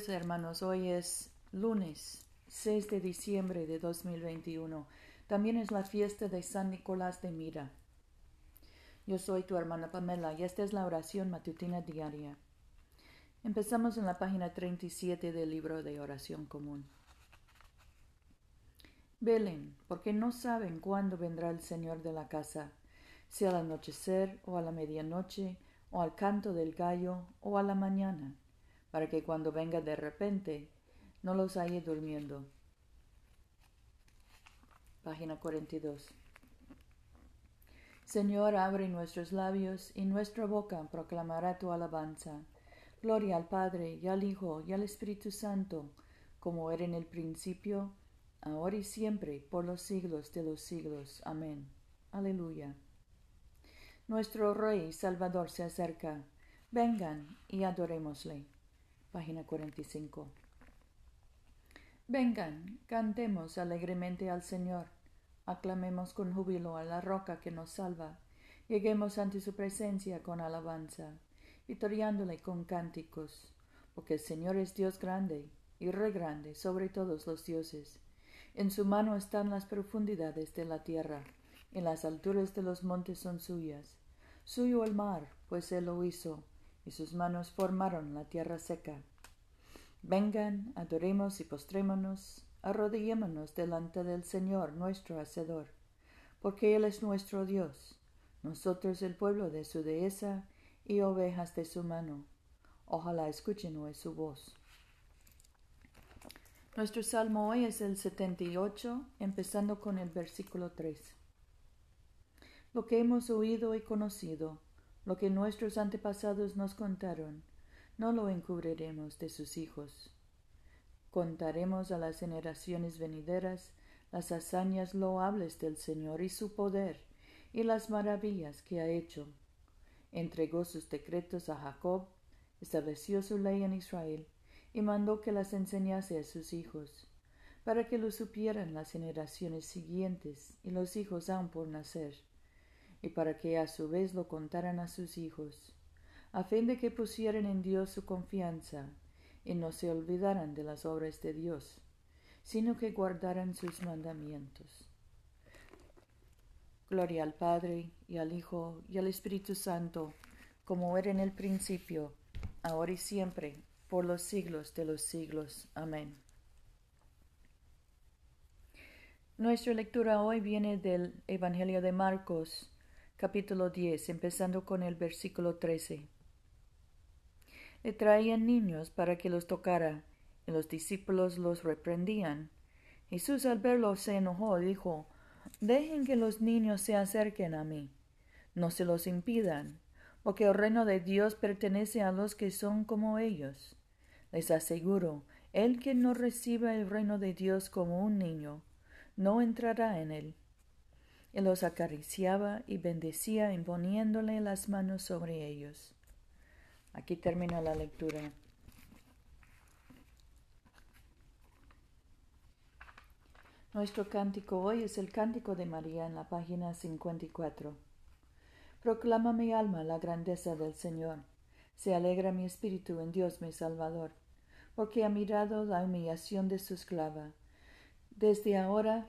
días, hermanos. Hoy es lunes 6 de diciembre de 2021. También es la fiesta de San Nicolás de Mira. Yo soy tu hermana Pamela y esta es la oración matutina diaria. Empezamos en la página 37 del libro de oración común. Velen, porque no saben cuándo vendrá el Señor de la casa, sea al anochecer o a la medianoche, o al canto del gallo o a la mañana para que cuando venga de repente no los haya durmiendo. Página 42. Señor, abre nuestros labios y nuestra boca proclamará tu alabanza. Gloria al Padre y al Hijo y al Espíritu Santo, como era en el principio, ahora y siempre, por los siglos de los siglos. Amén. Aleluya. Nuestro Rey Salvador se acerca. Vengan y adorémosle página 45. Vengan, cantemos alegremente al Señor, aclamemos con júbilo a la roca que nos salva, lleguemos ante su presencia con alabanza, vitoriándole con cánticos, porque el Señor es Dios grande y re grande sobre todos los dioses. En su mano están las profundidades de la tierra, en las alturas de los montes son suyas. Suyo el mar, pues él lo hizo, y sus manos formaron la tierra seca. Vengan, adoremos y postrémonos, arrodillémonos delante del Señor nuestro Hacedor, porque Él es nuestro Dios, nosotros el pueblo de su dehesa y ovejas de su mano. Ojalá escuchen hoy su voz. Nuestro salmo hoy es el 78, empezando con el versículo 3. Lo que hemos oído y conocido, lo que nuestros antepasados nos contaron, no lo encubriremos de sus hijos. Contaremos a las generaciones venideras las hazañas loables del Señor y su poder y las maravillas que ha hecho. Entregó sus decretos a Jacob, estableció su ley en Israel y mandó que las enseñase a sus hijos, para que lo supieran las generaciones siguientes y los hijos aún por nacer y para que a su vez lo contaran a sus hijos, a fin de que pusieran en Dios su confianza y no se olvidaran de las obras de Dios, sino que guardaran sus mandamientos. Gloria al Padre y al Hijo y al Espíritu Santo, como era en el principio, ahora y siempre, por los siglos de los siglos. Amén. Nuestra lectura hoy viene del Evangelio de Marcos, capítulo 10, empezando con el versículo 13. Le traían niños para que los tocara, y los discípulos los reprendían. Jesús al verlo se enojó y dijo, Dejen que los niños se acerquen a mí, no se los impidan, porque el reino de Dios pertenece a los que son como ellos. Les aseguro, el que no reciba el reino de Dios como un niño, no entrará en él y los acariciaba y bendecía imponiéndole las manos sobre ellos. Aquí termina la lectura. Nuestro cántico hoy es el cántico de María en la página 54. Proclama mi alma la grandeza del Señor. Se alegra mi espíritu en Dios mi Salvador, porque ha mirado la humillación de su esclava. Desde ahora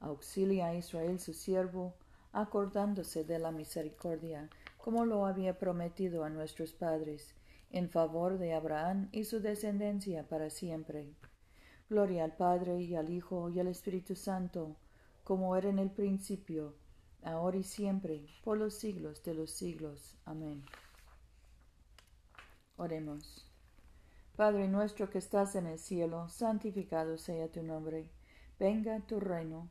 auxilia a Israel su siervo, acordándose de la misericordia, como lo había prometido a nuestros padres, en favor de Abraham y su descendencia para siempre. Gloria al Padre y al Hijo y al Espíritu Santo, como era en el principio, ahora y siempre, por los siglos de los siglos. Amén. Oremos. Padre nuestro que estás en el cielo, santificado sea tu nombre. Venga tu reino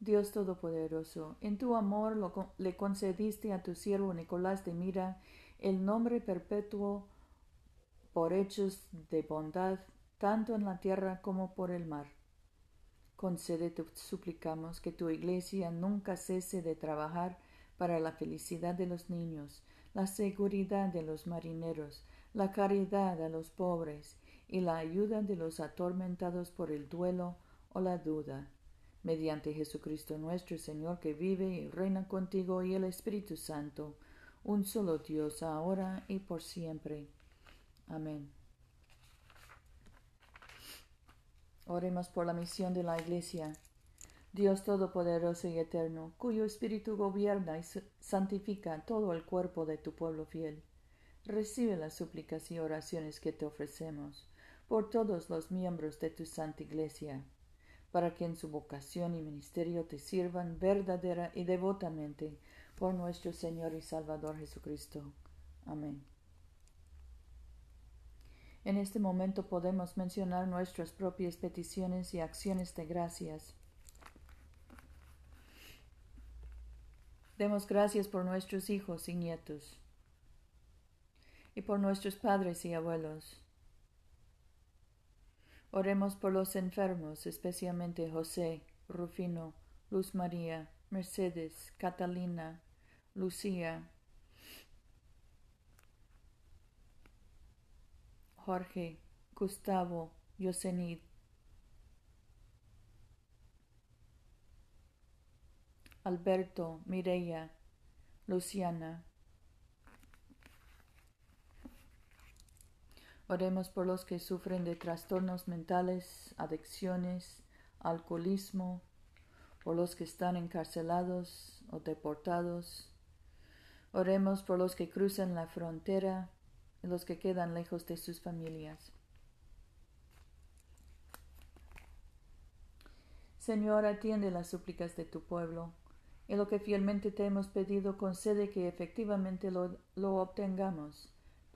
Dios Todopoderoso, en tu amor le concediste a tu siervo Nicolás de Mira el nombre perpetuo por hechos de bondad tanto en la tierra como por el mar. Concede, suplicamos, que tu iglesia nunca cese de trabajar para la felicidad de los niños, la seguridad de los marineros, la caridad a los pobres y la ayuda de los atormentados por el duelo o la duda. Mediante Jesucristo nuestro Señor, que vive y reina contigo y el Espíritu Santo, un solo Dios, ahora y por siempre. Amén. Oremos por la misión de la Iglesia. Dios Todopoderoso y Eterno, cuyo Espíritu gobierna y santifica todo el cuerpo de tu pueblo fiel, recibe las súplicas y oraciones que te ofrecemos por todos los miembros de tu Santa Iglesia, para que en su vocación y ministerio te sirvan verdadera y devotamente por nuestro Señor y Salvador Jesucristo. Amén. En este momento podemos mencionar nuestras propias peticiones y acciones de gracias. Demos gracias por nuestros hijos y nietos y por nuestros padres y abuelos. Oremos por los enfermos, especialmente José, Rufino, Luz María, Mercedes, Catalina, Lucía, Jorge, Gustavo, Yosenid. Alberto, Mireya, Luciana. Oremos por los que sufren de trastornos mentales, adicciones, alcoholismo, por los que están encarcelados o deportados. Oremos por los que cruzan la frontera los que quedan lejos de sus familias. Señor, atiende las súplicas de tu pueblo, y lo que fielmente te hemos pedido concede que efectivamente lo, lo obtengamos,